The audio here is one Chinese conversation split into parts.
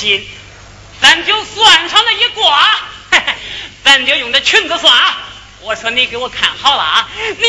心。咱就算上了一卦。咱就用这裙子算我说你给我看好了啊你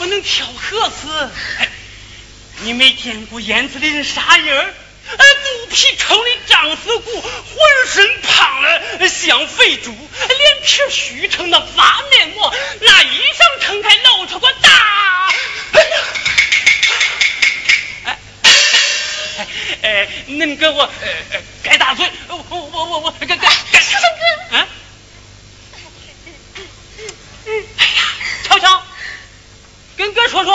不能跳客吃。你没见过燕子的人啥样？哎，肚皮撑的胀死鼓，浑身胖的像肥猪，脸皮虚成的发面膜，那衣裳撑开露出个大。哎呀！哎，哎，恁给我，呃，改大嘴，我我我我改改。说说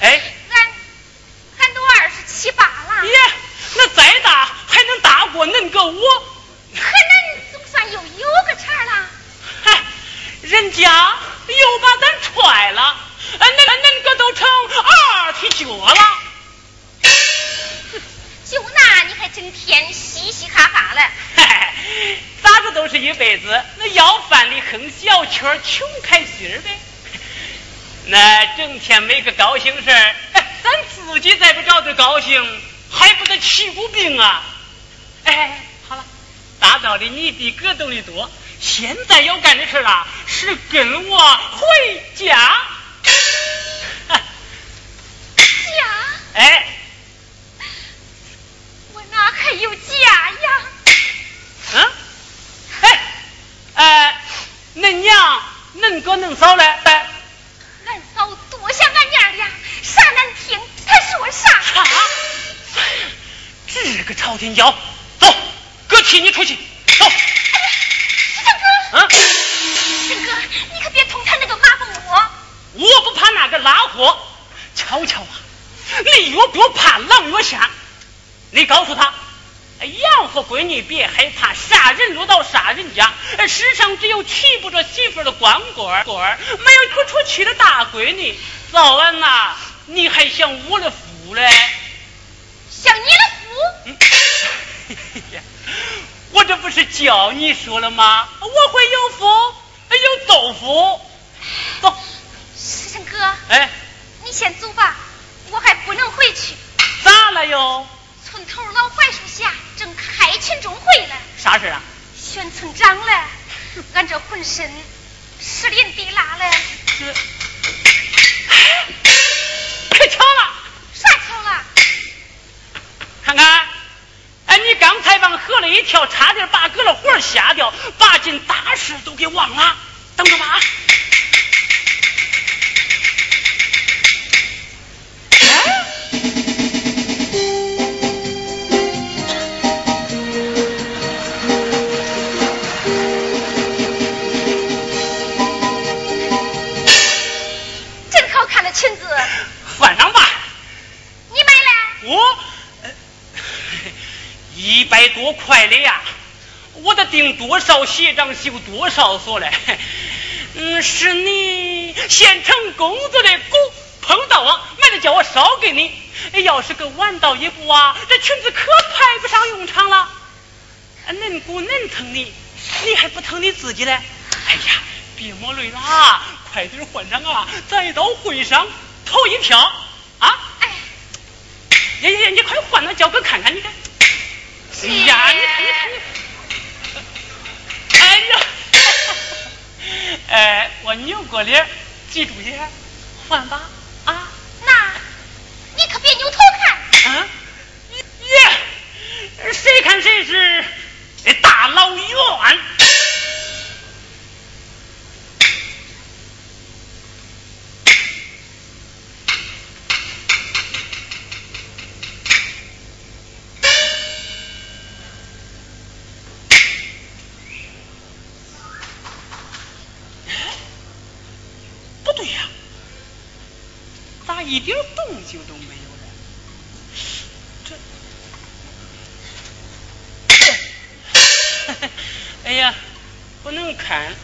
哎，俺俺都二十七八了。耶，那再大还能大过恁个我？可恁总算又有个茬了。嗨，人家又把咱踹了，恁恁个都成二踢脚了。就那你还整天嘻嘻哈哈的。嗨，咋着都是一辈子，那要饭的哼小曲，穷开心呗。那整天没个高兴事儿，咱自己再不找点高兴，还不得气骨病啊？哎，好了，大道理你比哥懂得多。现在要干的事儿啊，是跟我回家。腰走哥替你出去。走。哎呀哥。嗯哥你可别捅他那个马蜂窝我不怕那个拉货。瞧瞧啊你越不怕狼我下。你告诉他哎呀和闺女别害怕杀人落到杀人家世上只有娶不着媳妇的光棍棍没有不出气的大闺女。早安呐你还想我的福说了吗？我会有福，有豆腐。走，师生哥。哎，你先走吧，我还不能回去。咋了哟？村头老槐树下正开群众会呢。啥事啊？选村长嘞。俺这浑身湿淋地辣嘞。这，可巧了。啥巧了？看看。一跳，差点把哥的魂吓掉，把件大事都给忘了。等着吧。百多块的呀，我得订多少鞋长绣多少所嘞。嗯，是你县城工作的工碰到我，买的叫我捎给你。要是个晚到一步啊，这裙子可派不上用场了。恁姑恁疼你，你还不疼你自己嘞？哎呀，别抹泪了，快点换上啊！再到会上投一票啊！哎，呀呀，你快换了，叫哥看看，你看。哎呀，你哎呀，哎，我扭过脸，记住些，换吧，啊，那，你可别扭头看，啊，耶，谁看谁是大老远。一点动静都没有了，这，哎呀，不能看！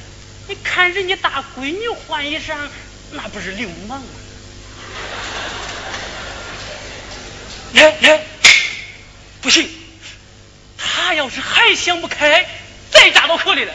你看人家大闺女换衣裳，那不是流氓吗？耶耶，不行，他要是还想不开，再扎到河里了。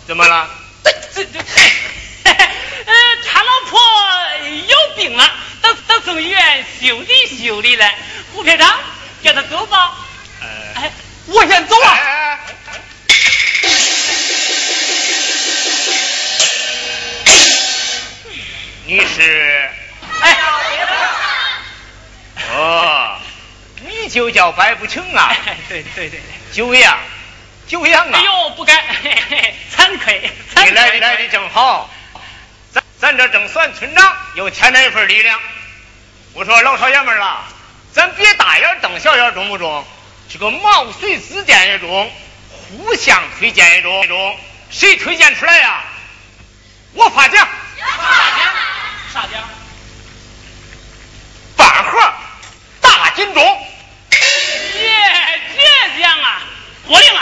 怎么了？这这这，呃，他老婆有病了，到到送医院修理修理了。胡排长，叫他走吧。哎，我先走了。你是，哎，哦，你就叫白不成啊？对对对对，久仰，久仰啊！哎呦，不敢，惭愧。你来的来的正好，咱咱这正算村长又添了一份力量。我说老少爷们儿咱别大眼瞪小眼，中不中？这个毛遂自荐也中，互相推荐也中，谁推荐出来呀？我发奖。发奖啥奖？饭盒大金钟。耶，这奖啊，我领了。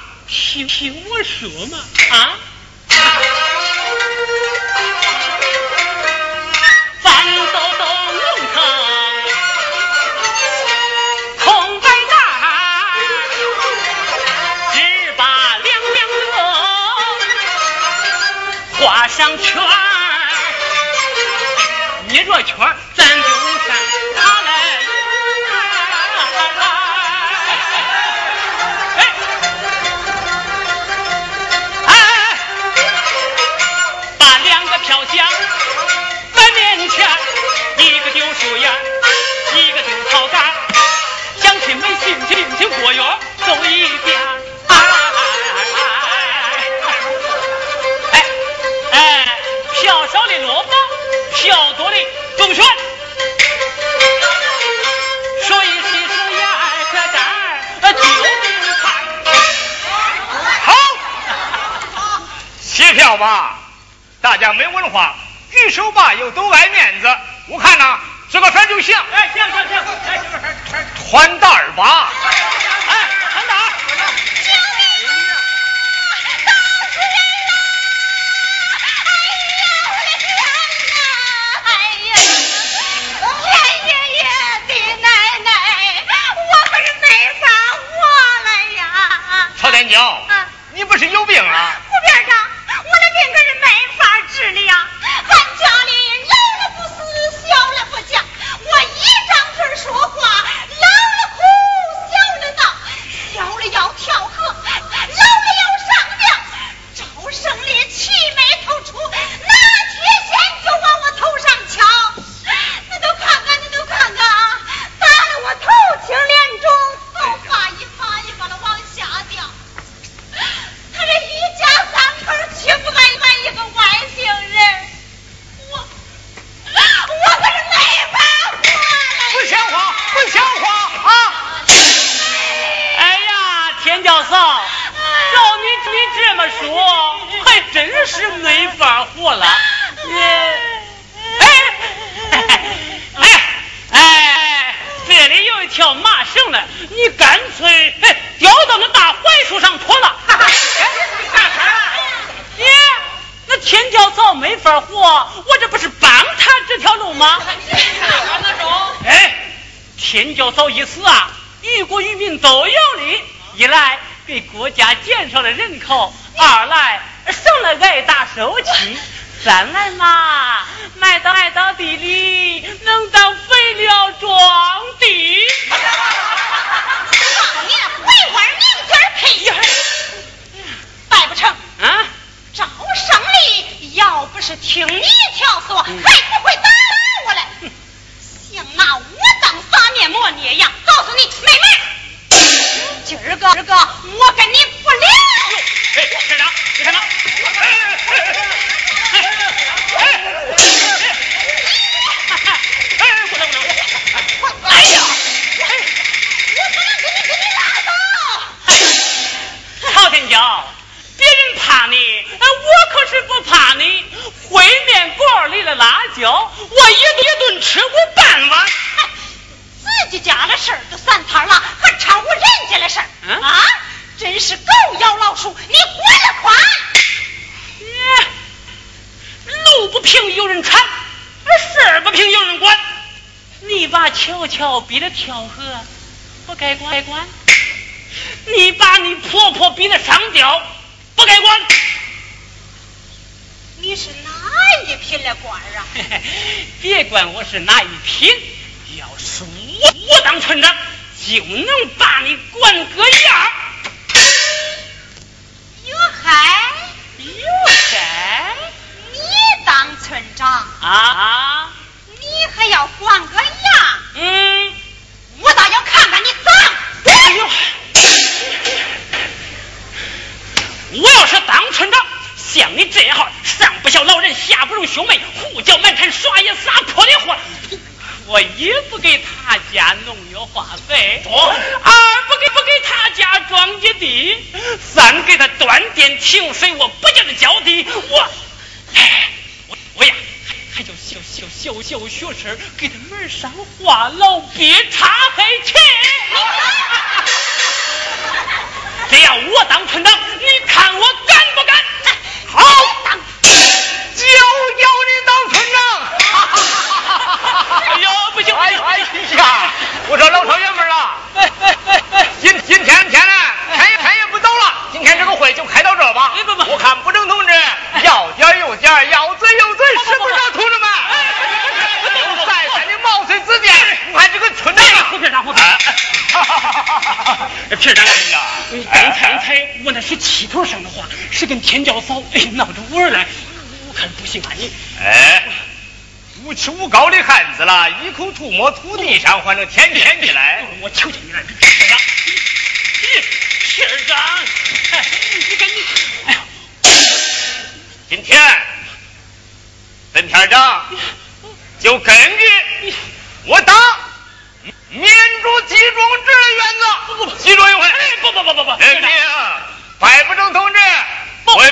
听听我说嘛，啊！翻走走龙头，空白干，只把两两乐画上圈儿，你若圈儿。请请请果园走一遍哎哎票少的萝卜票多的中选说一起说呀二哥蛋儿救命啊好好写票吧大家没文化举手吧又都爱面子我看呐这个事就行哎行行行宽大尔娃巧巧逼得跳河，不该管该管；你把你婆婆逼得上吊，不该管。你是哪一品的官啊？别管我是哪一品，要是我我当村长，就能把你管个样。有害，有害你当村长，啊？你还要管个样？嗯，我倒要看看你脏！哎呦，我要是当村长，像你这号上不孝老人，下不如兄妹，胡搅蛮缠，耍野撒泼的货，我一不给他家农业化肥，二不给不给他家庄稼地，三给他断电停水，我不叫他浇地，我，哎，我我呀。还还叫小小学生给他门上话痨，别插黑去。这要我当村长，你看我敢不敢？好，就要你当村长。哎呦，不行，哎哎呀！我说老少爷们儿啊，哎哎哎哎，今今天天呢，天也天也不早了，今天这个会就开到这吧。我看不成同志要点儿有点，要嘴有嘴，是不是啊，同志们？再三的毛遂自荐，我看这个村长啊，胡片长，胡片长，片长，你刚才才我那是气头上的话，是跟天教嫂哎闹着玩儿来，我看不行啊你。哎，无耻无高的汉子啦，一口吐沫吐地上，换成天天的来。我求求你了，片长，片长，哎，你赶紧，今天本天长就跟你我党民主集中制的原则，集中一回。哎，不不不不不，人民白不正同志为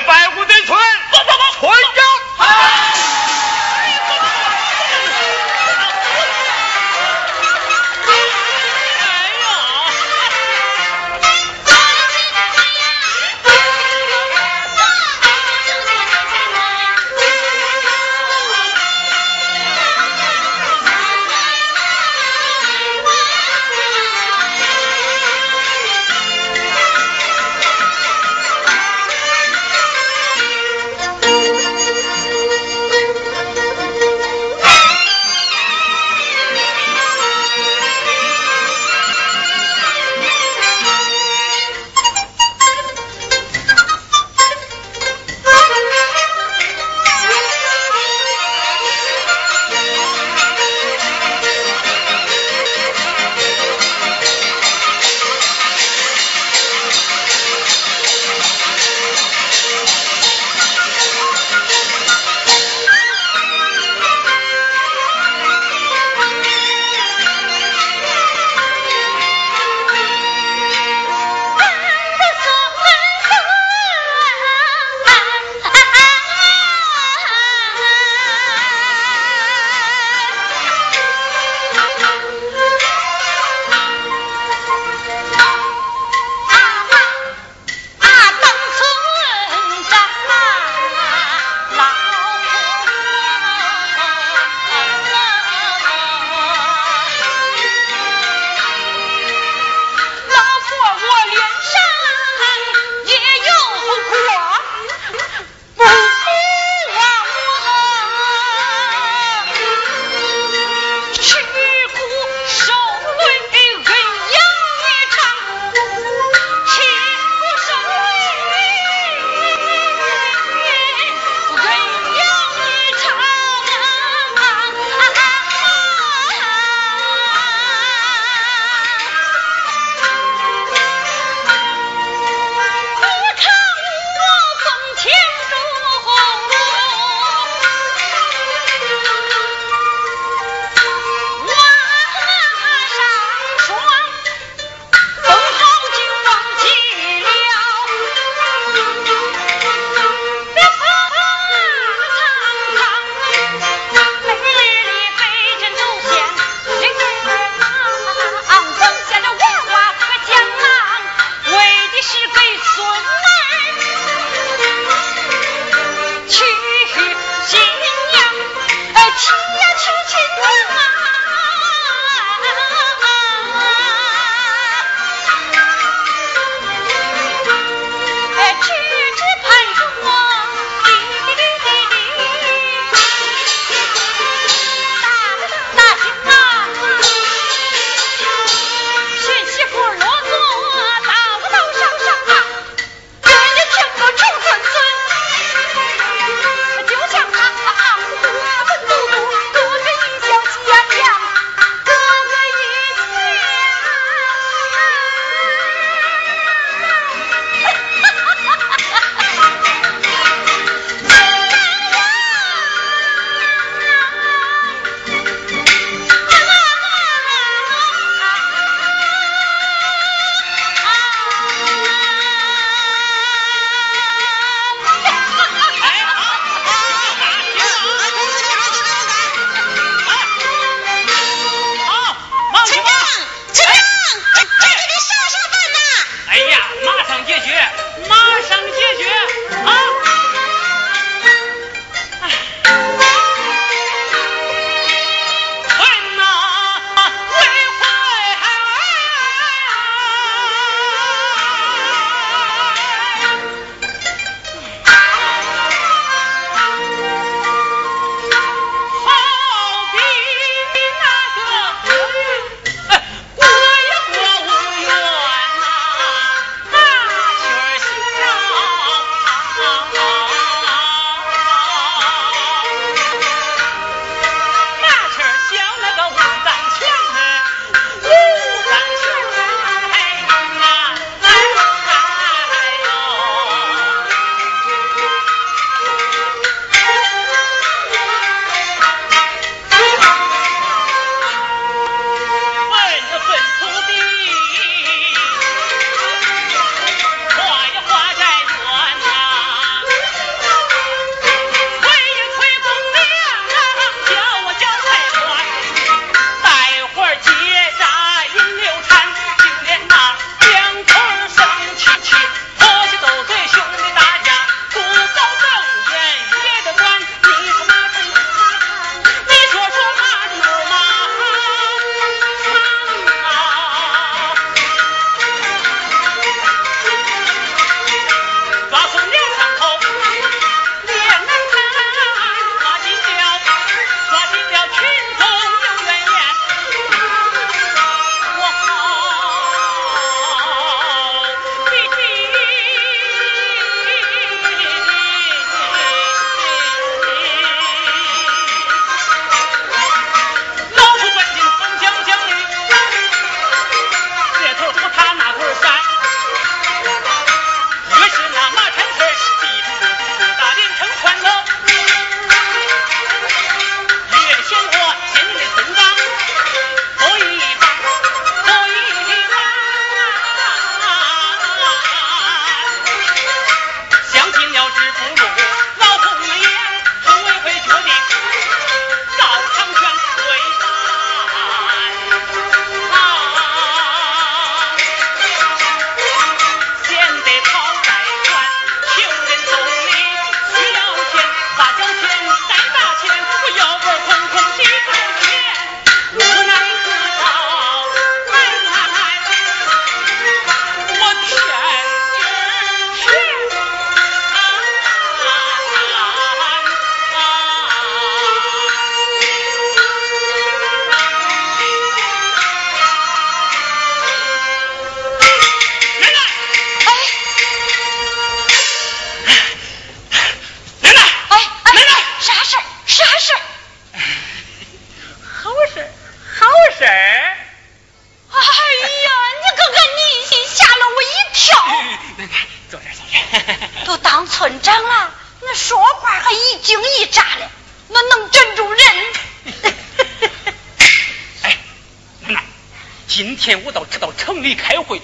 里开会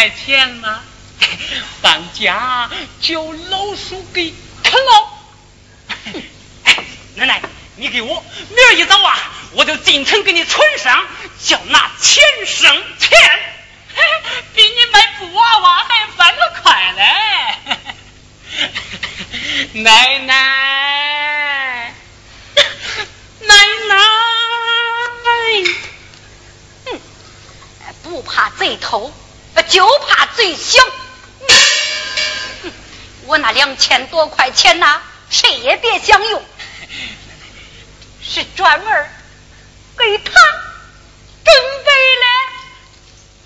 卖钱吗搬家。叫老鼠给啃了！奶奶，你给我明儿一早啊，我就进城给你存上，叫拿钱生钱，比你卖布娃娃还翻得快嘞！奶奶，奶奶，不怕贼偷，就怕贼想。我那两千多块钱呐，谁也别想用，是专门给他准备的。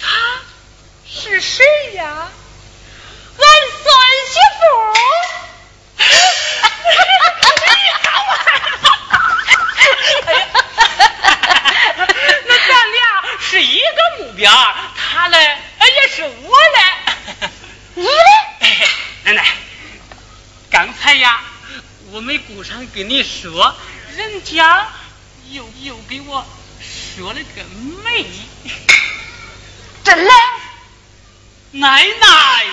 他是谁呀？俺孙媳妇。那咱俩是一个目标，他嘞也是我嘞。你嘞？奶奶。刚才呀，我没顾上跟你说，人家又又给我说了个媒，真的，奶奶。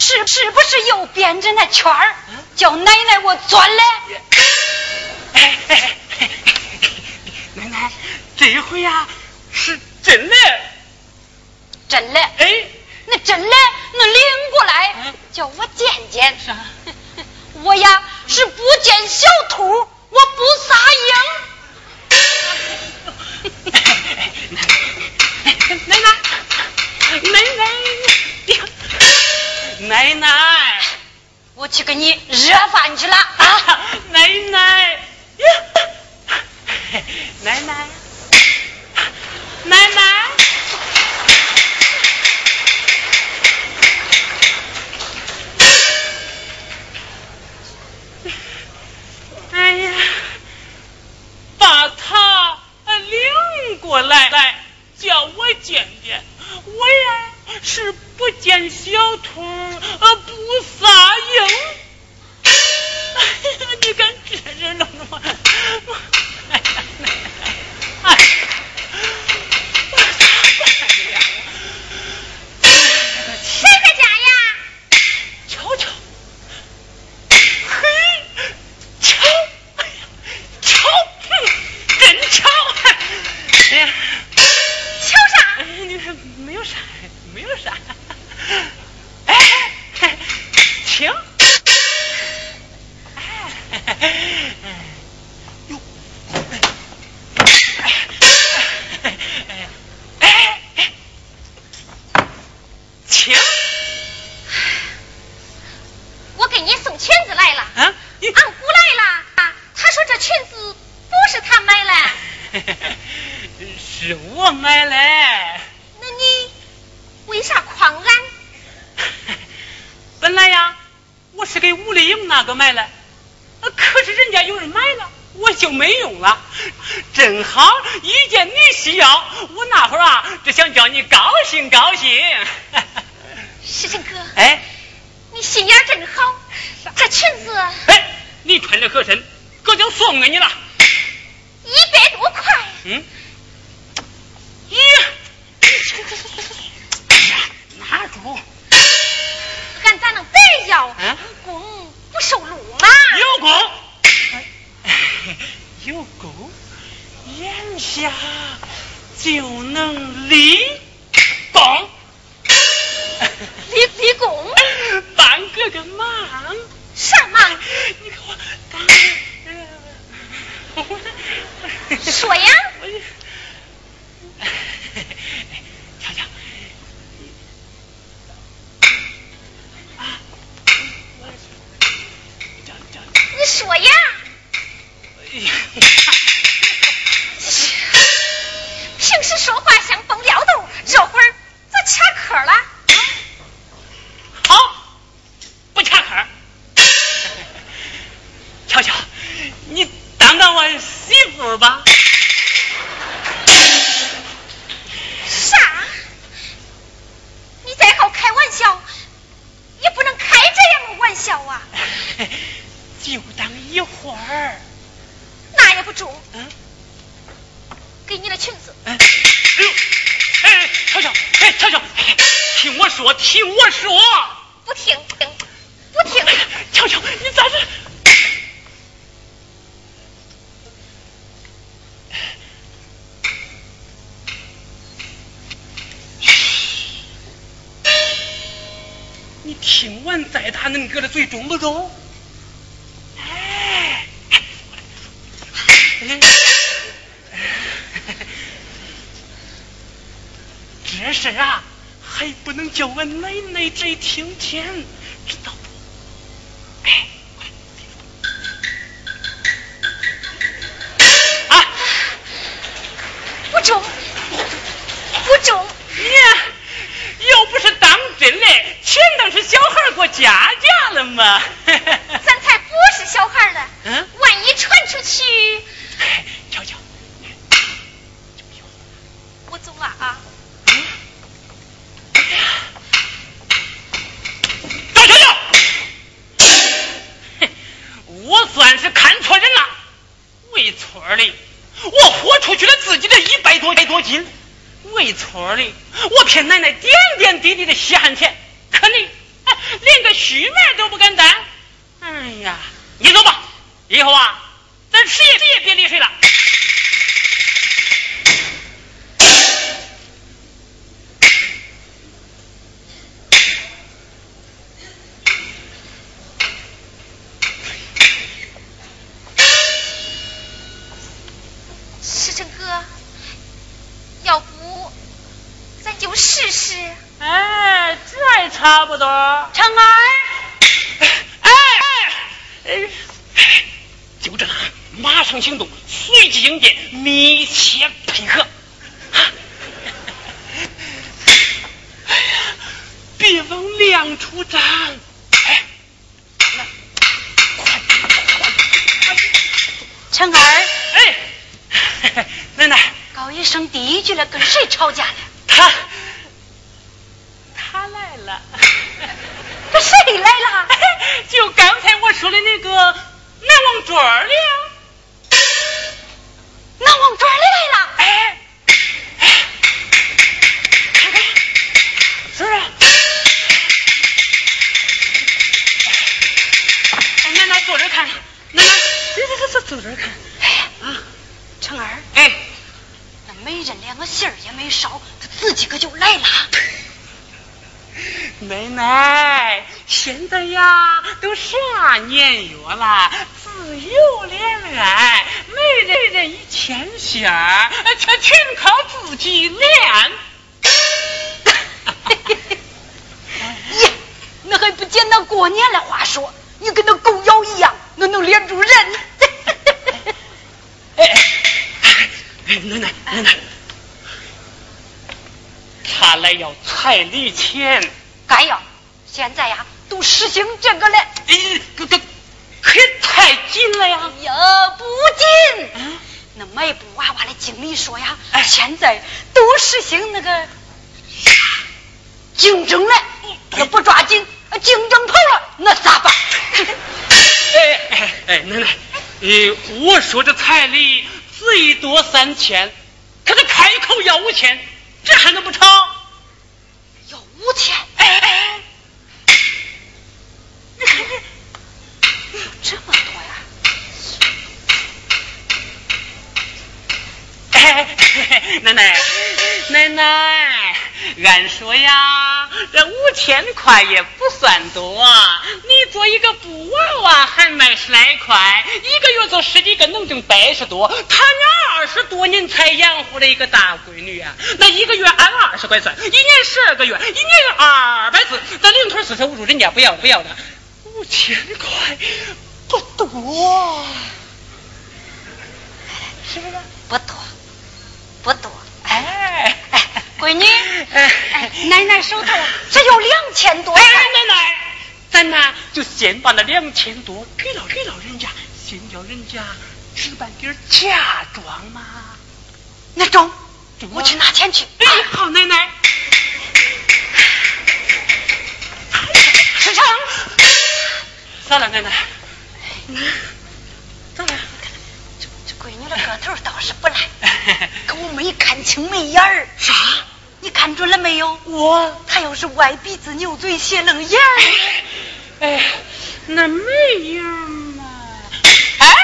是是不是又编着那圈儿，叫奶奶我钻嘞？奶奶，这回呀是 için 儿的，我豁出去了自己的一百多百多斤，没错的，我骗奶奶点点滴滴的血汗钱，可你连个虚名都不敢担。哎呀，你走吧，以后啊。清楚行动，随机应变，密切配合。哎呀，别往亮处站。哎，快，成儿。哎，奶奶。高医生第一句了，跟谁吵架了？他，他来了。这谁来了？就刚才我说的那个南王庄的。南王庄的来了。哎，看看，是啊。哎，奶奶坐这看，奶奶，这这这坐这看。哎，啊，成儿。哎，那媒人连个信儿也没捎，他自己可就来了。奶奶，现在呀都啥年月了，自由恋爱，没人人一牵线却全靠自己练。呀，那还不见那过年的话说？你跟那狗咬一样，那能连住人。哎 哎，奶奶奶奶，他来要彩礼钱。该要，现在呀都实行这个了。哎，可可可太紧了呀！呀，不紧。嗯，那卖布娃娃的经理说呀，现在都实行那个竞争了。要不抓紧，竞争跑了，那咋办？哎哎哎，奶奶，哎，我说这彩礼最多三千，可是开口要五千，这还能不成？要五千？哎哎，有这么多呀？奶奶，奶奶，俺说呀，这五千块也不算多，你做一个布娃娃还卖十来块，一个月做十几个能挣百十多。他娘二十多年才养活了一个大闺女啊，那一个月按二十块算，一年十二个月，一年二百四，那零头四舍五入人家不要不要的，五千块不多，是不是？不多。不多，哎哎，闺女，哎，奶奶手头只有两千多。哎，奶奶，咱呢就先把那两千多给了给了人家，先叫人家置办点嫁妆嘛。那中，我去拿钱去。哎，好，奶奶。咋了，奶奶？咋了？闺女的个头倒是不赖，可我没看清眉眼儿。啥？你看准了没有？我。她要是歪鼻子、牛嘴、斜楞眼儿。哎，那眉眼嘛，哎，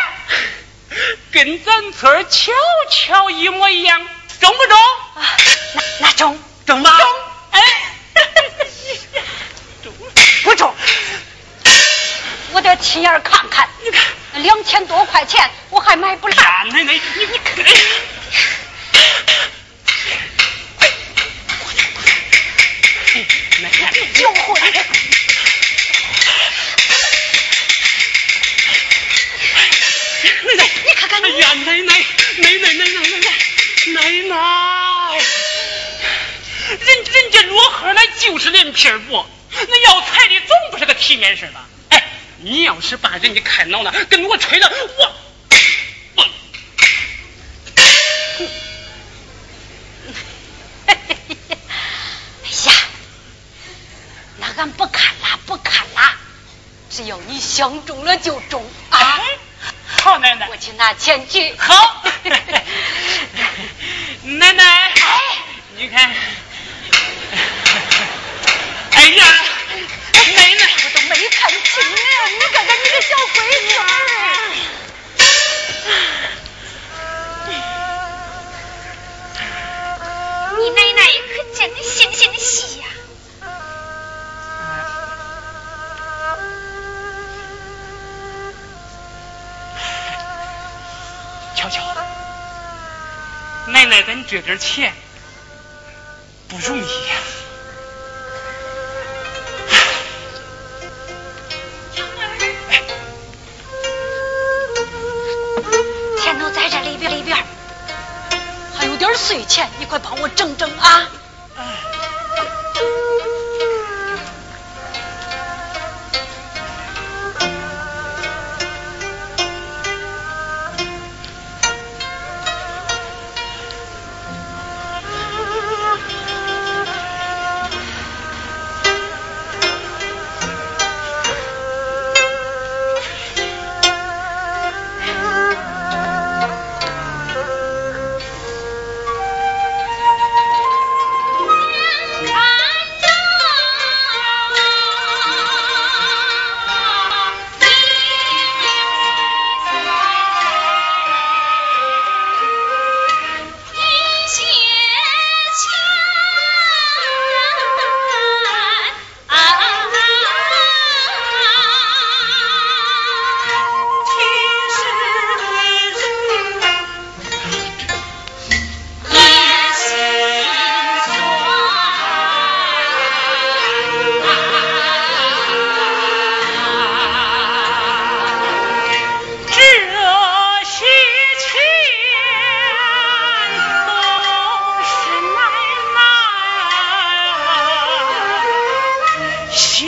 跟咱村巧巧一模一样，中不中？啊，那那中中吗？中。哎，中不中？我亲眼看看。你看。两千多块钱，我还买不来。奶奶，你你看。哎，奶奶，有混。奶奶，你看看哎呀，奶奶，奶奶，奶奶，奶奶，奶奶，人人家摞盒那就是脸皮薄，那要彩礼总不是个体面事吧？你要是把人家看恼了，跟我吹了，我我，哎呀，那俺不看啦，不看啦，只要你相中了就中啊！好奶奶，我去拿钱去。好，奶奶，哎，你看，哎呀。奶奶，我都没看清呢，你看看你个小闺女你奶奶可真的心心细呀！瞧瞧，奶奶咱这点钱不容易呀。二岁钱，你快帮我整整啊！起